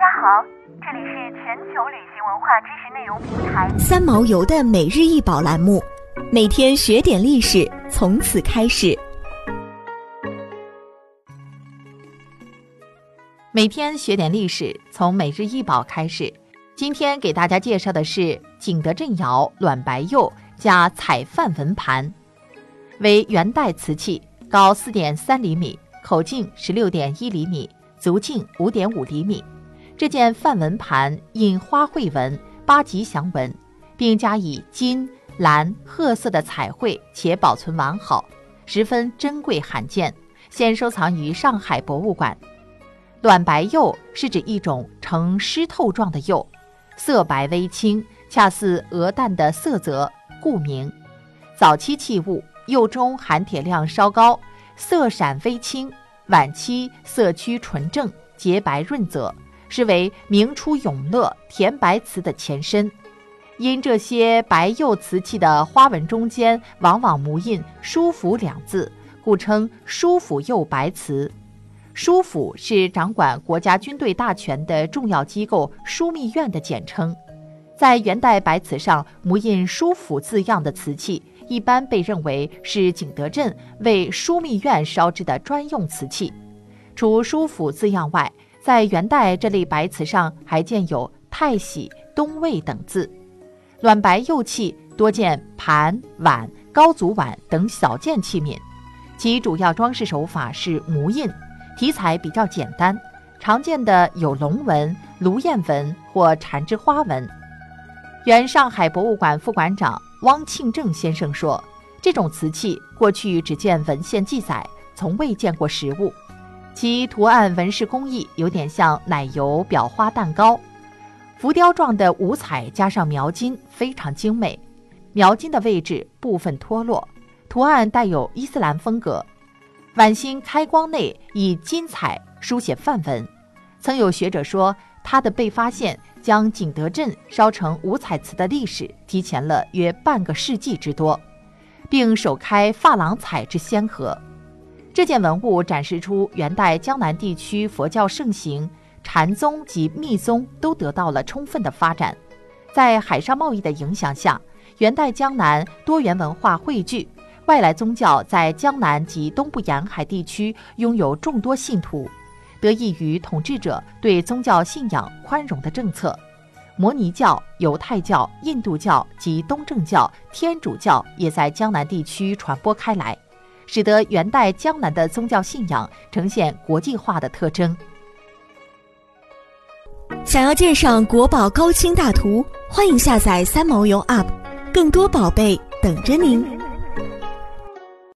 大家好，这里是全球旅行文化知识内容平台三毛游的每日一宝栏目，每天学点历史，从此开始。每天学点历史，从每日一宝开始。今天给大家介绍的是景德镇窑卵白釉加彩范纹盘，为元代瓷器，高四点三厘米，口径十六点一厘米，足径五点五厘米。这件范文盘印花卉纹、八吉祥纹，并加以金、蓝、褐色的彩绘，且保存完好，十分珍贵罕见，现收藏于上海博物馆。卵白釉是指一种呈湿透状的釉，色白微青，恰似鹅蛋的色泽，故名。早期器物釉中含铁量稍高，色闪微青；晚期色趋纯正，洁白润泽，是为明初永乐甜白瓷的前身。因这些白釉瓷器的花纹中间往往模印“舒府”两字，故称舒府釉白瓷。枢府是掌管国家军队大权的重要机构枢密院的简称。在元代白瓷上模印“枢府”字样的瓷器，一般被认为是景德镇为枢密院烧制的专用瓷器。除“枢府”字样外，在元代这类白瓷上还见有“太喜”“东魏”等字。卵白釉器多见盘、碗、高足碗等小件器皿，其主要装饰手法是模印。题材比较简单，常见的有龙纹、芦燕纹或缠枝花纹。原上海博物馆副馆长汪庆正先生说：“这种瓷器过去只见文献记载，从未见过实物。其图案纹饰工艺有点像奶油裱花蛋糕，浮雕状的五彩加上描金，非常精美。描金的位置部分脱落，图案带有伊斯兰风格。”碗心开光内以金彩书写梵文，曾有学者说，它的被发现将景德镇烧成五彩瓷的历史提前了约半个世纪之多，并首开珐琅彩之先河。这件文物展示出元代江南地区佛教盛行，禅宗及密宗都得到了充分的发展。在海上贸易的影响下，元代江南多元文化汇聚。外来宗教在江南及东部沿海地区拥有众多信徒，得益于统治者对宗教信仰宽容的政策。摩尼教、犹太教、印度教及东正教、天主教也在江南地区传播开来，使得元代江南的宗教信仰呈现国际化的特征。想要鉴赏国宝高清大图，欢迎下载三毛游 App，更多宝贝等着您。